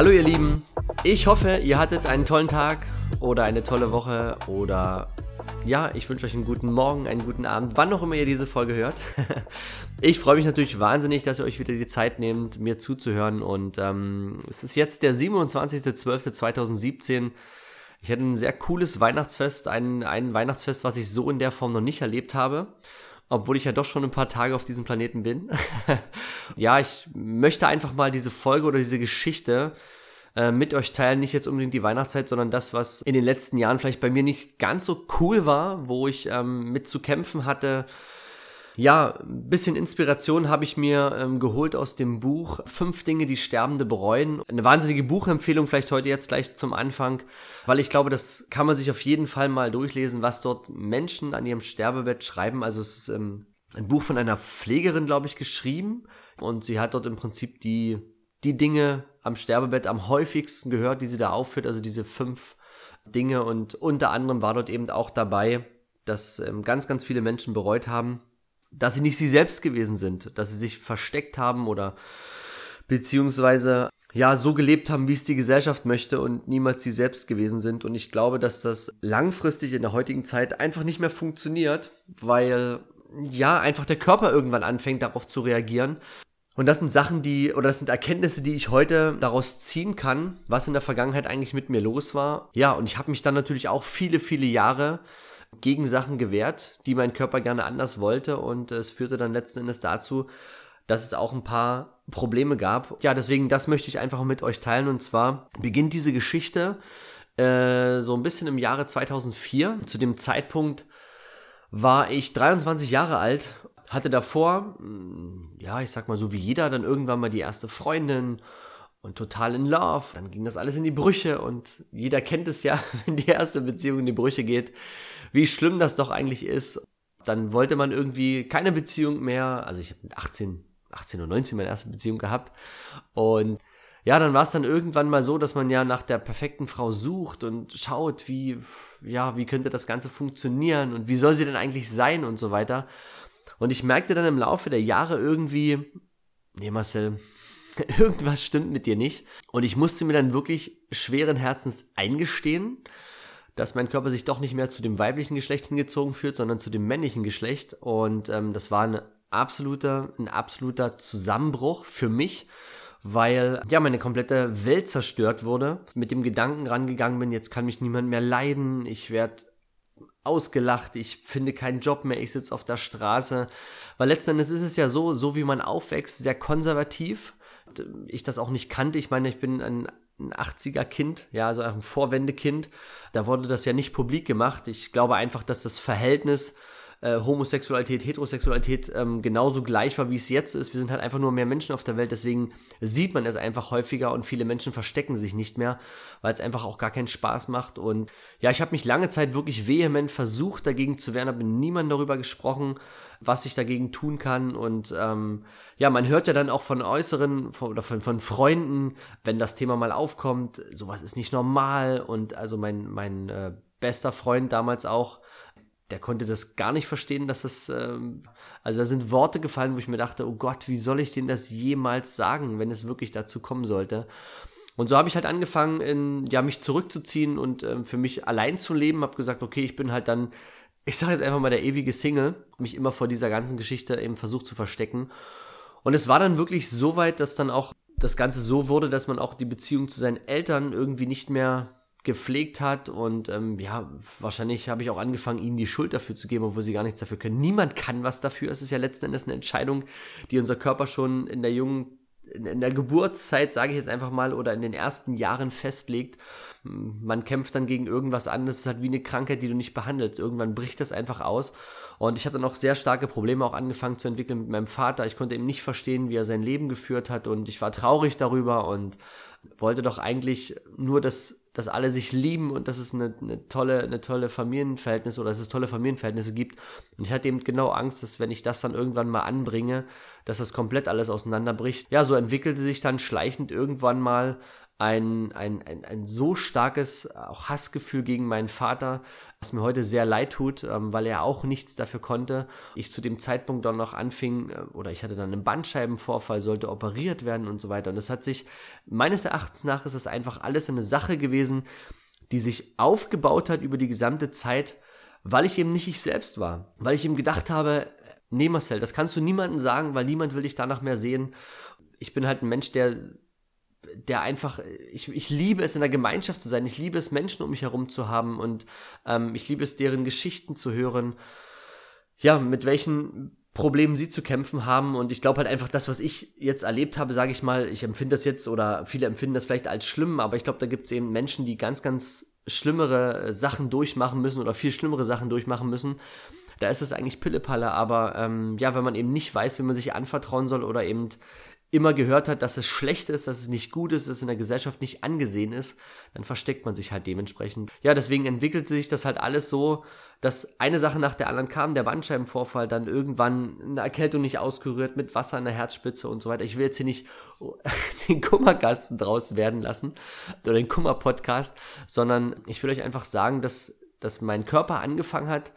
Hallo ihr Lieben, ich hoffe, ihr hattet einen tollen Tag oder eine tolle Woche oder ja, ich wünsche euch einen guten Morgen, einen guten Abend, wann auch immer ihr diese Folge hört. ich freue mich natürlich wahnsinnig, dass ihr euch wieder die Zeit nehmt, mir zuzuhören. Und ähm, es ist jetzt der 27.12.2017. Ich hatte ein sehr cooles Weihnachtsfest, ein, ein Weihnachtsfest, was ich so in der Form noch nicht erlebt habe obwohl ich ja doch schon ein paar Tage auf diesem Planeten bin. ja, ich möchte einfach mal diese Folge oder diese Geschichte äh, mit euch teilen. Nicht jetzt unbedingt die Weihnachtszeit, sondern das, was in den letzten Jahren vielleicht bei mir nicht ganz so cool war, wo ich ähm, mit zu kämpfen hatte. Ja, ein bisschen Inspiration habe ich mir ähm, geholt aus dem Buch Fünf Dinge, die Sterbende bereuen. Eine wahnsinnige Buchempfehlung vielleicht heute jetzt gleich zum Anfang, weil ich glaube, das kann man sich auf jeden Fall mal durchlesen, was dort Menschen an ihrem Sterbebett schreiben. Also es ist ähm, ein Buch von einer Pflegerin, glaube ich, geschrieben und sie hat dort im Prinzip die die Dinge am Sterbebett am häufigsten gehört, die sie da aufführt, also diese fünf Dinge und unter anderem war dort eben auch dabei, dass ähm, ganz, ganz viele Menschen bereut haben, dass sie nicht sie selbst gewesen sind, dass sie sich versteckt haben oder beziehungsweise ja so gelebt haben, wie es die Gesellschaft möchte und niemals sie selbst gewesen sind. Und ich glaube, dass das langfristig in der heutigen Zeit einfach nicht mehr funktioniert, weil ja einfach der Körper irgendwann anfängt darauf zu reagieren und das sind Sachen, die, oder das sind Erkenntnisse, die ich heute daraus ziehen kann, was in der Vergangenheit eigentlich mit mir los war. Ja, und ich habe mich dann natürlich auch viele, viele Jahre gegen Sachen gewehrt, die mein Körper gerne anders wollte. Und es führte dann letzten Endes dazu, dass es auch ein paar Probleme gab. Ja, deswegen, das möchte ich einfach mit euch teilen. Und zwar beginnt diese Geschichte äh, so ein bisschen im Jahre 2004. Zu dem Zeitpunkt war ich 23 Jahre alt hatte davor, mm, ja, ich sag mal so wie jeder, dann irgendwann mal die erste Freundin und total in Love. Dann ging das alles in die Brüche und jeder kennt es ja, wenn die erste Beziehung in die Brüche geht, wie schlimm das doch eigentlich ist. Dann wollte man irgendwie keine Beziehung mehr. Also ich habe mit 18, 18 und 19 meine erste Beziehung gehabt und ja, dann war es dann irgendwann mal so, dass man ja nach der perfekten Frau sucht und schaut, wie, ja, wie könnte das Ganze funktionieren und wie soll sie denn eigentlich sein und so weiter. Und ich merkte dann im Laufe der Jahre irgendwie, nee Marcel, irgendwas stimmt mit dir nicht. Und ich musste mir dann wirklich schweren Herzens eingestehen, dass mein Körper sich doch nicht mehr zu dem weiblichen Geschlecht hingezogen fühlt, sondern zu dem männlichen Geschlecht. Und ähm, das war ein absoluter, ein absoluter Zusammenbruch für mich, weil ja meine komplette Welt zerstört wurde. Mit dem Gedanken rangegangen bin, jetzt kann mich niemand mehr leiden, ich werde ausgelacht, ich finde keinen Job mehr, ich sitze auf der Straße. Weil letzten Endes ist es ja so, so wie man aufwächst, sehr konservativ. Ich das auch nicht kannte. Ich meine, ich bin ein, ein 80er Kind, ja, also ein Vorwendekind. Da wurde das ja nicht publik gemacht. Ich glaube einfach, dass das Verhältnis äh, Homosexualität, Heterosexualität ähm, genauso gleich war, wie es jetzt ist. Wir sind halt einfach nur mehr Menschen auf der Welt, deswegen sieht man es einfach häufiger und viele Menschen verstecken sich nicht mehr, weil es einfach auch gar keinen Spaß macht. Und ja, ich habe mich lange Zeit wirklich vehement versucht, dagegen zu wehren, habe mit niemandem darüber gesprochen, was ich dagegen tun kann. Und ähm, ja, man hört ja dann auch von Äußeren von, oder von, von Freunden, wenn das Thema mal aufkommt, sowas ist nicht normal. Und also mein, mein äh, bester Freund damals auch, der konnte das gar nicht verstehen, dass das, ähm, also da sind Worte gefallen, wo ich mir dachte, oh Gott, wie soll ich denn das jemals sagen, wenn es wirklich dazu kommen sollte? Und so habe ich halt angefangen, in, ja, mich zurückzuziehen und ähm, für mich allein zu leben. Habe gesagt, okay, ich bin halt dann, ich sage jetzt einfach mal der ewige Single, mich immer vor dieser ganzen Geschichte eben versucht zu verstecken. Und es war dann wirklich so weit, dass dann auch das Ganze so wurde, dass man auch die Beziehung zu seinen Eltern irgendwie nicht mehr gepflegt hat und ähm, ja, wahrscheinlich habe ich auch angefangen, ihnen die Schuld dafür zu geben, obwohl sie gar nichts dafür können. Niemand kann was dafür. Es ist ja letzten Endes eine Entscheidung, die unser Körper schon in der jungen in der Geburtszeit, sage ich jetzt einfach mal, oder in den ersten Jahren festlegt. Man kämpft dann gegen irgendwas an, das ist halt wie eine Krankheit, die du nicht behandelst. Irgendwann bricht das einfach aus. Und ich habe dann auch sehr starke Probleme auch angefangen zu entwickeln mit meinem Vater. Ich konnte eben nicht verstehen, wie er sein Leben geführt hat und ich war traurig darüber und wollte doch eigentlich nur, dass, dass alle sich lieben und dass es eine, eine tolle, eine tolle Familienverhältnisse oder dass es tolle Familienverhältnisse gibt. Und ich hatte eben genau Angst, dass wenn ich das dann irgendwann mal anbringe, dass das komplett alles auseinanderbricht. Ja, so entwickelte sich dann schleichend irgendwann mal ein, ein, ein, ein so starkes auch Hassgefühl gegen meinen Vater, was mir heute sehr leid tut, ähm, weil er auch nichts dafür konnte. Ich zu dem Zeitpunkt dann noch anfing, äh, oder ich hatte dann einen Bandscheibenvorfall, sollte operiert werden und so weiter. Und es hat sich, meines Erachtens nach, ist es einfach alles eine Sache gewesen, die sich aufgebaut hat über die gesamte Zeit, weil ich eben nicht ich selbst war. Weil ich eben gedacht habe, nee Marcel, das kannst du niemandem sagen, weil niemand will dich danach mehr sehen. Ich bin halt ein Mensch, der der einfach, ich, ich liebe es, in der Gemeinschaft zu sein. Ich liebe es, Menschen um mich herum zu haben und ähm, ich liebe es, deren Geschichten zu hören. Ja, mit welchen Problemen sie zu kämpfen haben. Und ich glaube halt einfach, das, was ich jetzt erlebt habe, sage ich mal, ich empfinde das jetzt oder viele empfinden das vielleicht als schlimm, aber ich glaube, da gibt es eben Menschen, die ganz, ganz schlimmere Sachen durchmachen müssen oder viel schlimmere Sachen durchmachen müssen. Da ist es eigentlich Pillepalle, aber ähm, ja, wenn man eben nicht weiß, wie man sich anvertrauen soll oder eben immer gehört hat, dass es schlecht ist, dass es nicht gut ist, dass es in der Gesellschaft nicht angesehen ist, dann versteckt man sich halt dementsprechend. Ja, deswegen entwickelte sich das halt alles so, dass eine Sache nach der anderen kam, der Bandscheibenvorfall, dann irgendwann eine Erkältung nicht ausgerührt mit Wasser in der Herzspitze und so weiter. Ich will jetzt hier nicht den Kummergasten draus werden lassen oder den Kummer-Podcast, sondern ich will euch einfach sagen, dass, dass mein Körper angefangen hat,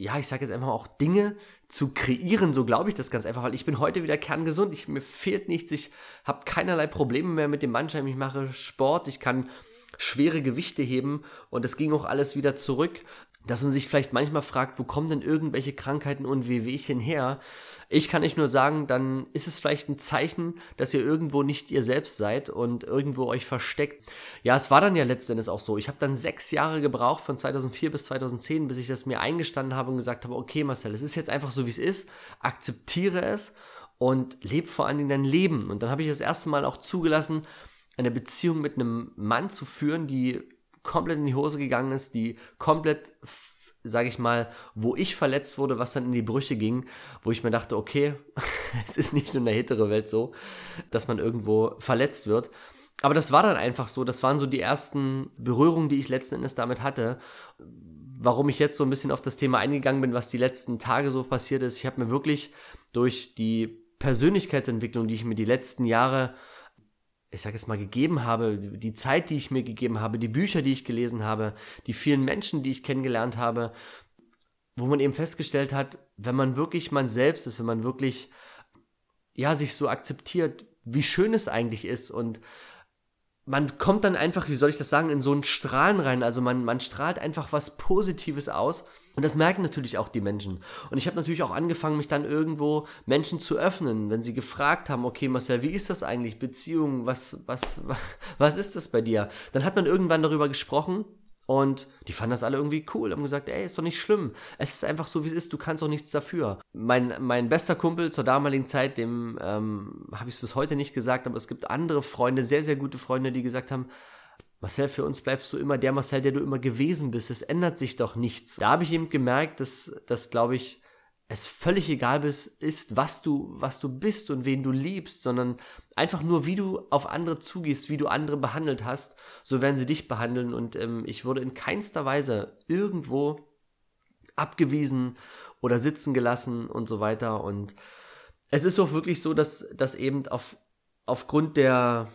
ja, ich sage jetzt einfach auch Dinge zu kreieren, so glaube ich das ganz einfach, weil ich bin heute wieder kerngesund, ich, mir fehlt nichts, ich habe keinerlei Probleme mehr mit dem Bandscheiben, ich mache Sport, ich kann schwere Gewichte heben. Und es ging auch alles wieder zurück, dass man sich vielleicht manchmal fragt, wo kommen denn irgendwelche Krankheiten und Wehwehchen her? Ich kann nicht nur sagen, dann ist es vielleicht ein Zeichen, dass ihr irgendwo nicht ihr selbst seid und irgendwo euch versteckt. Ja, es war dann ja letztendlich auch so. Ich habe dann sechs Jahre gebraucht, von 2004 bis 2010, bis ich das mir eingestanden habe und gesagt habe, okay Marcel, es ist jetzt einfach so, wie es ist, akzeptiere es und lebe vor allen Dingen dein Leben. Und dann habe ich das erste Mal auch zugelassen, eine Beziehung mit einem Mann zu führen, die komplett in die Hose gegangen ist, die komplett sage ich mal, wo ich verletzt wurde, was dann in die Brüche ging, wo ich mir dachte, okay, es ist nicht nur in der hetero Welt so, dass man irgendwo verletzt wird. Aber das war dann einfach so, das waren so die ersten Berührungen, die ich letzten Endes damit hatte. Warum ich jetzt so ein bisschen auf das Thema eingegangen bin, was die letzten Tage so passiert ist. Ich habe mir wirklich durch die Persönlichkeitsentwicklung, die ich mir die letzten Jahre ich sage jetzt mal, gegeben habe, die Zeit, die ich mir gegeben habe, die Bücher, die ich gelesen habe, die vielen Menschen, die ich kennengelernt habe, wo man eben festgestellt hat, wenn man wirklich man selbst ist, wenn man wirklich, ja, sich so akzeptiert, wie schön es eigentlich ist und man kommt dann einfach, wie soll ich das sagen, in so einen Strahlen rein. Also man, man strahlt einfach was Positives aus. Und das merken natürlich auch die Menschen. Und ich habe natürlich auch angefangen, mich dann irgendwo Menschen zu öffnen, wenn sie gefragt haben, okay, Marcel, wie ist das eigentlich? Beziehung, was, was, was ist das bei dir? Dann hat man irgendwann darüber gesprochen und die fanden das alle irgendwie cool, haben gesagt, ey, ist doch nicht schlimm. Es ist einfach so, wie es ist, du kannst auch nichts dafür. Mein, mein bester Kumpel zur damaligen Zeit, dem ähm, habe ich es bis heute nicht gesagt, aber es gibt andere Freunde, sehr, sehr gute Freunde, die gesagt haben, Marcel, für uns bleibst du immer der Marcel, der du immer gewesen bist. Es ändert sich doch nichts. Da habe ich eben gemerkt, dass, dass glaube ich, es völlig egal ist, was du, was du bist und wen du liebst, sondern einfach nur, wie du auf andere zugehst, wie du andere behandelt hast, so werden sie dich behandeln. Und ähm, ich wurde in keinster Weise irgendwo abgewiesen oder sitzen gelassen und so weiter. Und es ist auch wirklich so, dass, dass eben auf, aufgrund der,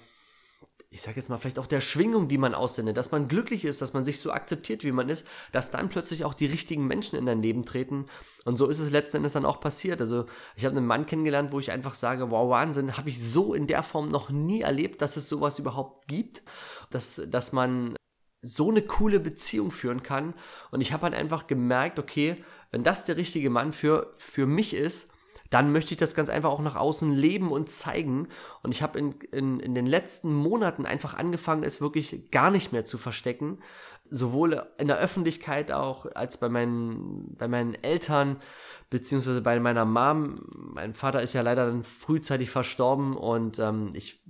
ich sage jetzt mal, vielleicht auch der Schwingung, die man aussendet, dass man glücklich ist, dass man sich so akzeptiert, wie man ist, dass dann plötzlich auch die richtigen Menschen in dein Leben treten. Und so ist es letzten Endes dann auch passiert. Also ich habe einen Mann kennengelernt, wo ich einfach sage, wow, Wahnsinn, habe ich so in der Form noch nie erlebt, dass es sowas überhaupt gibt, dass, dass man so eine coole Beziehung führen kann. Und ich habe halt einfach gemerkt, okay, wenn das der richtige Mann für, für mich ist, dann möchte ich das ganz einfach auch nach außen leben und zeigen. Und ich habe in, in, in den letzten Monaten einfach angefangen, es wirklich gar nicht mehr zu verstecken. Sowohl in der Öffentlichkeit auch als bei meinen, bei meinen Eltern, beziehungsweise bei meiner Mom. Mein Vater ist ja leider dann frühzeitig verstorben und ähm, ich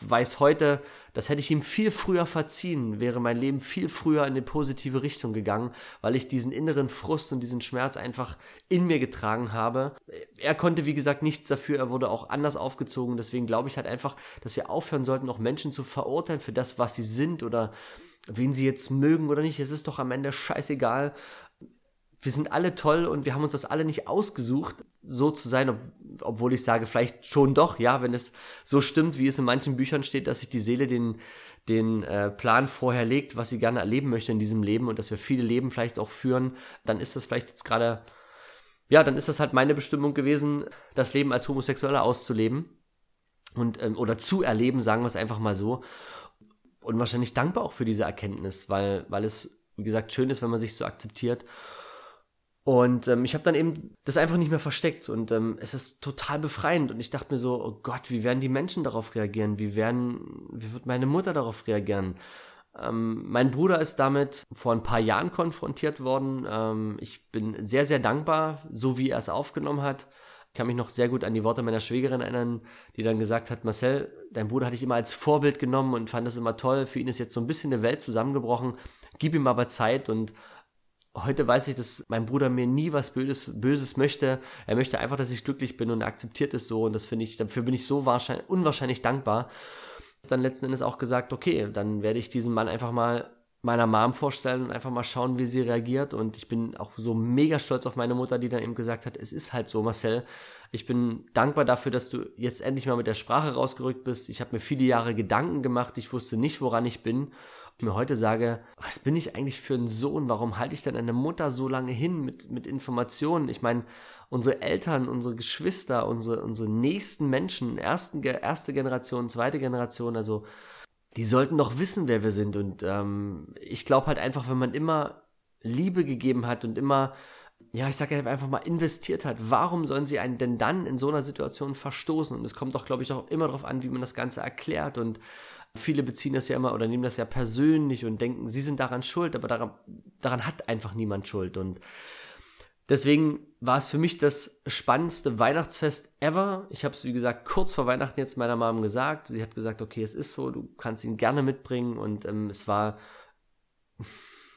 weiß heute, das hätte ich ihm viel früher verziehen, wäre mein Leben viel früher in eine positive Richtung gegangen, weil ich diesen inneren Frust und diesen Schmerz einfach in mir getragen habe. Er konnte, wie gesagt, nichts dafür, er wurde auch anders aufgezogen, deswegen glaube ich halt einfach, dass wir aufhören sollten, auch Menschen zu verurteilen für das, was sie sind oder wen sie jetzt mögen oder nicht. Es ist doch am Ende scheißegal wir sind alle toll und wir haben uns das alle nicht ausgesucht, so zu sein, ob, obwohl ich sage, vielleicht schon doch, ja, wenn es so stimmt, wie es in manchen Büchern steht, dass sich die Seele den, den äh, Plan vorher legt, was sie gerne erleben möchte in diesem Leben und dass wir viele Leben vielleicht auch führen, dann ist das vielleicht jetzt gerade, ja, dann ist das halt meine Bestimmung gewesen, das Leben als Homosexueller auszuleben und ähm, oder zu erleben, sagen wir es einfach mal so. Und wahrscheinlich dankbar auch für diese Erkenntnis, weil, weil es, wie gesagt, schön ist, wenn man sich so akzeptiert. Und ähm, ich habe dann eben das einfach nicht mehr versteckt und ähm, es ist total befreiend und ich dachte mir so, oh Gott, wie werden die Menschen darauf reagieren? Wie werden, wie wird meine Mutter darauf reagieren? Ähm, mein Bruder ist damit vor ein paar Jahren konfrontiert worden. Ähm, ich bin sehr, sehr dankbar, so wie er es aufgenommen hat. Ich kann mich noch sehr gut an die Worte meiner Schwägerin erinnern, die dann gesagt hat, Marcel, dein Bruder hatte ich immer als Vorbild genommen und fand das immer toll. Für ihn ist jetzt so ein bisschen eine Welt zusammengebrochen. Gib ihm aber Zeit und Heute weiß ich, dass mein Bruder mir nie was Böses, Böses möchte. Er möchte einfach, dass ich glücklich bin und er akzeptiert es so und das finde ich, dafür bin ich so wahrscheinlich, unwahrscheinlich dankbar. Dann letzten Endes auch gesagt, okay, dann werde ich diesen Mann einfach mal meiner Mom vorstellen und einfach mal schauen, wie sie reagiert. Und ich bin auch so mega stolz auf meine Mutter, die dann eben gesagt hat, es ist halt so, Marcel. Ich bin dankbar dafür, dass du jetzt endlich mal mit der Sprache rausgerückt bist. Ich habe mir viele Jahre Gedanken gemacht. Ich wusste nicht, woran ich bin mir heute sage, was bin ich eigentlich für ein Sohn? Warum halte ich denn eine Mutter so lange hin mit, mit Informationen? Ich meine, unsere Eltern, unsere Geschwister, unsere, unsere nächsten Menschen, ersten, erste Generation, zweite Generation, also die sollten doch wissen, wer wir sind. Und ähm, ich glaube halt einfach, wenn man immer Liebe gegeben hat und immer, ja, ich sage einfach mal, investiert hat, warum sollen sie einen denn dann in so einer Situation verstoßen? Und es kommt doch, glaube ich, auch immer darauf an, wie man das Ganze erklärt und Viele beziehen das ja immer oder nehmen das ja persönlich und denken, sie sind daran schuld, aber daran, daran hat einfach niemand Schuld. Und deswegen war es für mich das spannendste Weihnachtsfest ever. Ich habe es, wie gesagt, kurz vor Weihnachten jetzt meiner Mom gesagt. Sie hat gesagt, okay, es ist so, du kannst ihn gerne mitbringen. Und ähm, es war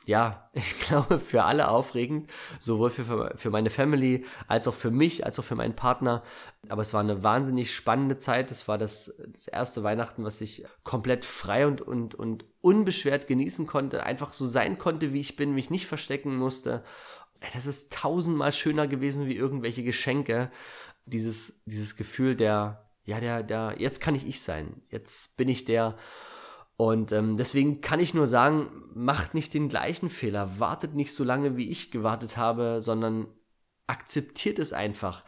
ja, ich glaube, für alle aufregend, sowohl für, für meine Family als auch für mich, als auch für meinen Partner. Aber es war eine wahnsinnig spannende Zeit. Es war das, das erste Weihnachten, was ich komplett frei und, und, und unbeschwert genießen konnte, einfach so sein konnte, wie ich bin, mich nicht verstecken musste. Das ist tausendmal schöner gewesen wie irgendwelche Geschenke. Dieses, dieses Gefühl der, ja, der, der, jetzt kann ich ich sein. Jetzt bin ich der, und ähm, deswegen kann ich nur sagen, macht nicht den gleichen Fehler, wartet nicht so lange, wie ich gewartet habe, sondern akzeptiert es einfach.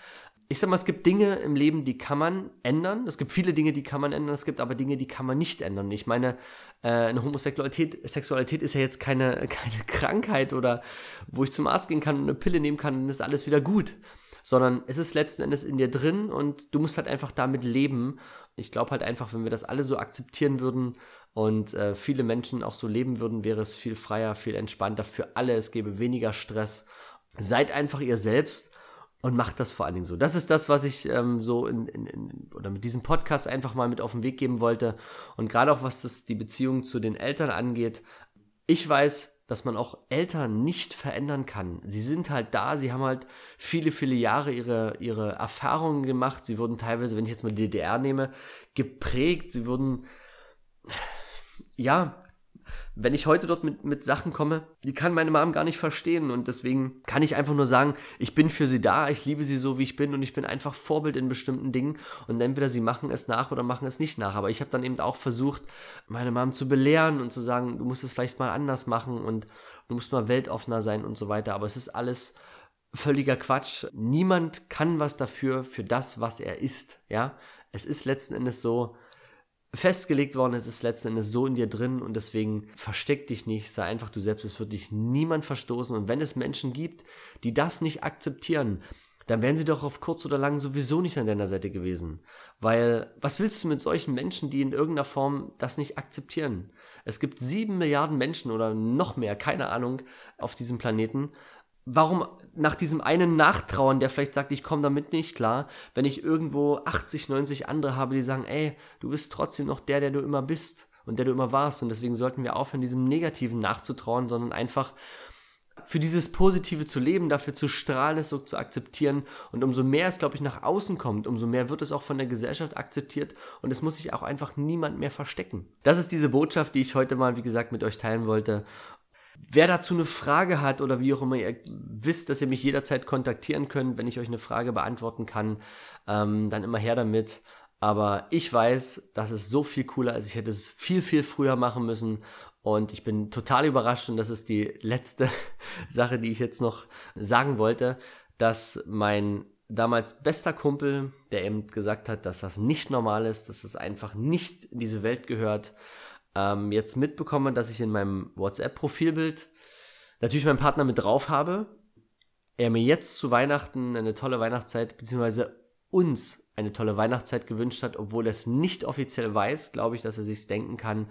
Ich sag mal, es gibt Dinge im Leben, die kann man ändern. Es gibt viele Dinge, die kann man ändern. Es gibt aber Dinge, die kann man nicht ändern. Ich meine, äh, eine Homosexualität Sexualität ist ja jetzt keine, keine Krankheit oder wo ich zum Arzt gehen kann und eine Pille nehmen kann und ist alles wieder gut. Sondern es ist letzten Endes in dir drin und du musst halt einfach damit leben. Ich glaube halt einfach, wenn wir das alle so akzeptieren würden, und äh, viele Menschen auch so leben würden, wäre es viel freier, viel entspannter für alle. Es gäbe weniger Stress. Seid einfach ihr selbst und macht das vor allen Dingen so. Das ist das, was ich ähm, so in, in, in, oder mit diesem Podcast einfach mal mit auf den Weg geben wollte. Und gerade auch was das die Beziehung zu den Eltern angeht. Ich weiß, dass man auch Eltern nicht verändern kann. Sie sind halt da, sie haben halt viele, viele Jahre ihre, ihre Erfahrungen gemacht. Sie wurden teilweise, wenn ich jetzt mal die DDR nehme, geprägt. Sie wurden ja, wenn ich heute dort mit, mit Sachen komme, die kann meine Mom gar nicht verstehen und deswegen kann ich einfach nur sagen, ich bin für sie da, ich liebe sie so, wie ich bin und ich bin einfach Vorbild in bestimmten Dingen und entweder sie machen es nach oder machen es nicht nach. Aber ich habe dann eben auch versucht, meine Mom zu belehren und zu sagen, du musst es vielleicht mal anders machen und du musst mal weltoffener sein und so weiter. Aber es ist alles völliger Quatsch. Niemand kann was dafür, für das, was er ist, ja. Es ist letzten Endes so, festgelegt worden, es ist letzten Endes so in dir drin und deswegen versteck dich nicht, sei einfach du selbst, es wird dich niemand verstoßen und wenn es Menschen gibt, die das nicht akzeptieren, dann wären sie doch auf kurz oder lang sowieso nicht an deiner Seite gewesen. Weil, was willst du mit solchen Menschen, die in irgendeiner Form das nicht akzeptieren? Es gibt sieben Milliarden Menschen oder noch mehr, keine Ahnung, auf diesem Planeten. Warum nach diesem einen nachtrauern, der vielleicht sagt, ich komme damit nicht klar, wenn ich irgendwo 80, 90 andere habe, die sagen, ey, du bist trotzdem noch der, der du immer bist und der du immer warst. Und deswegen sollten wir aufhören, diesem Negativen nachzutrauen, sondern einfach für dieses Positive zu leben, dafür zu strahlen, es so zu akzeptieren. Und umso mehr es, glaube ich, nach außen kommt, umso mehr wird es auch von der Gesellschaft akzeptiert und es muss sich auch einfach niemand mehr verstecken. Das ist diese Botschaft, die ich heute mal, wie gesagt, mit euch teilen wollte. Wer dazu eine Frage hat oder wie auch immer, ihr wisst, dass ihr mich jederzeit kontaktieren könnt, wenn ich euch eine Frage beantworten kann, ähm, dann immer her damit. Aber ich weiß, das ist so viel cooler, als ich hätte es viel, viel früher machen müssen. Und ich bin total überrascht und das ist die letzte Sache, die ich jetzt noch sagen wollte, dass mein damals bester Kumpel, der eben gesagt hat, dass das nicht normal ist, dass das einfach nicht in diese Welt gehört, ähm, jetzt mitbekomme, dass ich in meinem WhatsApp-Profilbild natürlich meinen Partner mit drauf habe. Er mir jetzt zu Weihnachten eine tolle Weihnachtszeit, beziehungsweise uns eine tolle Weihnachtszeit gewünscht hat, obwohl er es nicht offiziell weiß, glaube ich, dass er sich's denken kann.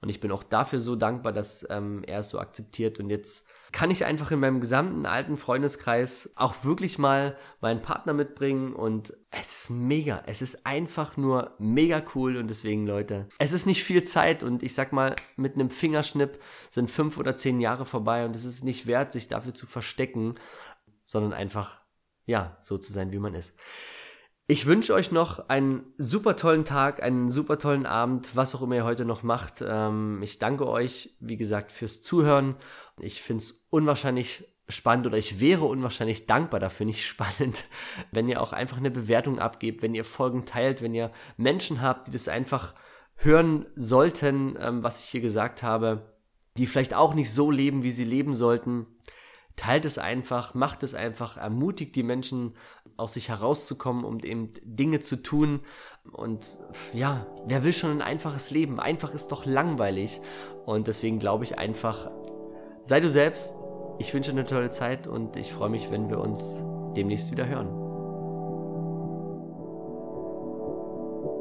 Und ich bin auch dafür so dankbar, dass ähm, er es so akzeptiert. Und jetzt kann ich einfach in meinem gesamten alten Freundeskreis auch wirklich mal meinen Partner mitbringen. Und es ist mega. Es ist einfach nur mega cool. Und deswegen, Leute, es ist nicht viel Zeit. Und ich sag mal, mit einem Fingerschnipp sind fünf oder zehn Jahre vorbei. Und es ist nicht wert, sich dafür zu verstecken, sondern einfach, ja, so zu sein, wie man ist. Ich wünsche euch noch einen super tollen Tag, einen super tollen Abend, was auch immer ihr heute noch macht. Ähm, ich danke euch, wie gesagt, fürs Zuhören. Ich finde es unwahrscheinlich spannend oder ich wäre unwahrscheinlich dankbar dafür, nicht spannend, wenn ihr auch einfach eine Bewertung abgebt, wenn ihr Folgen teilt, wenn ihr Menschen habt, die das einfach hören sollten, ähm, was ich hier gesagt habe, die vielleicht auch nicht so leben, wie sie leben sollten teilt es einfach, macht es einfach, ermutigt die Menschen aus sich herauszukommen und eben Dinge zu tun. Und ja, wer will schon ein einfaches Leben? Einfach ist doch langweilig. Und deswegen glaube ich einfach, sei du selbst. Ich wünsche eine tolle Zeit und ich freue mich, wenn wir uns demnächst wieder hören.